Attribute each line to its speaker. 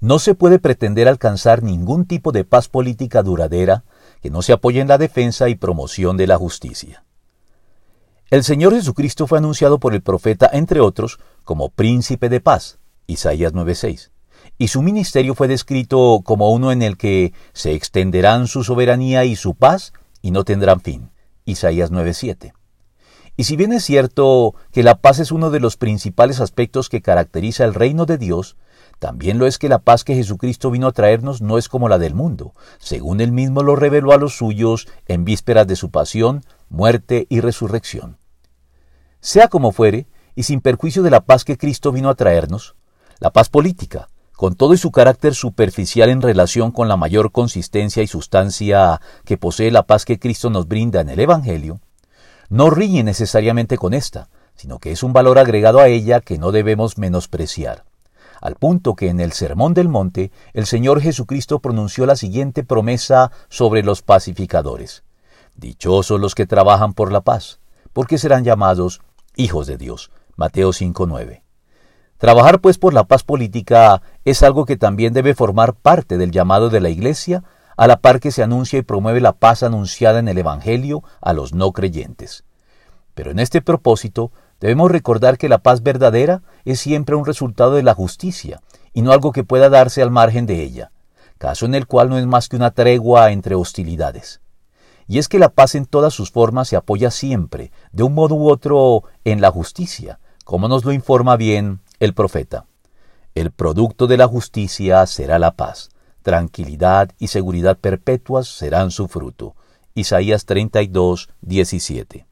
Speaker 1: No se puede pretender alcanzar ningún tipo de paz política duradera que no se apoye en la defensa y promoción de la justicia. El Señor Jesucristo fue anunciado por el profeta, entre otros, como príncipe de paz, Isaías 9:6, y su ministerio fue descrito como uno en el que se extenderán su soberanía y su paz y no tendrán fin, Isaías 9:7. Y si bien es cierto que la paz es uno de los principales aspectos que caracteriza el reino de Dios, también lo es que la paz que Jesucristo vino a traernos no es como la del mundo, según él mismo lo reveló a los suyos en vísperas de su pasión, muerte y resurrección. Sea como fuere, y sin perjuicio de la paz que Cristo vino a traernos, la paz política, con todo y su carácter superficial en relación con la mayor consistencia y sustancia que posee la paz que Cristo nos brinda en el Evangelio, no riñe necesariamente con esta, sino que es un valor agregado a ella que no debemos menospreciar al punto que en el Sermón del Monte el Señor Jesucristo pronunció la siguiente promesa sobre los pacificadores. Dichosos los que trabajan por la paz, porque serán llamados hijos de Dios. Mateo 5.9. Trabajar pues por la paz política es algo que también debe formar parte del llamado de la Iglesia, a la par que se anuncia y promueve la paz anunciada en el Evangelio a los no creyentes. Pero en este propósito Debemos recordar que la paz verdadera es siempre un resultado de la justicia y no algo que pueda darse al margen de ella, caso en el cual no es más que una tregua entre hostilidades. Y es que la paz en todas sus formas se apoya siempre, de un modo u otro, en la justicia, como nos lo informa bien el profeta. El producto de la justicia será la paz, tranquilidad y seguridad perpetuas serán su fruto. Isaías 32, 17.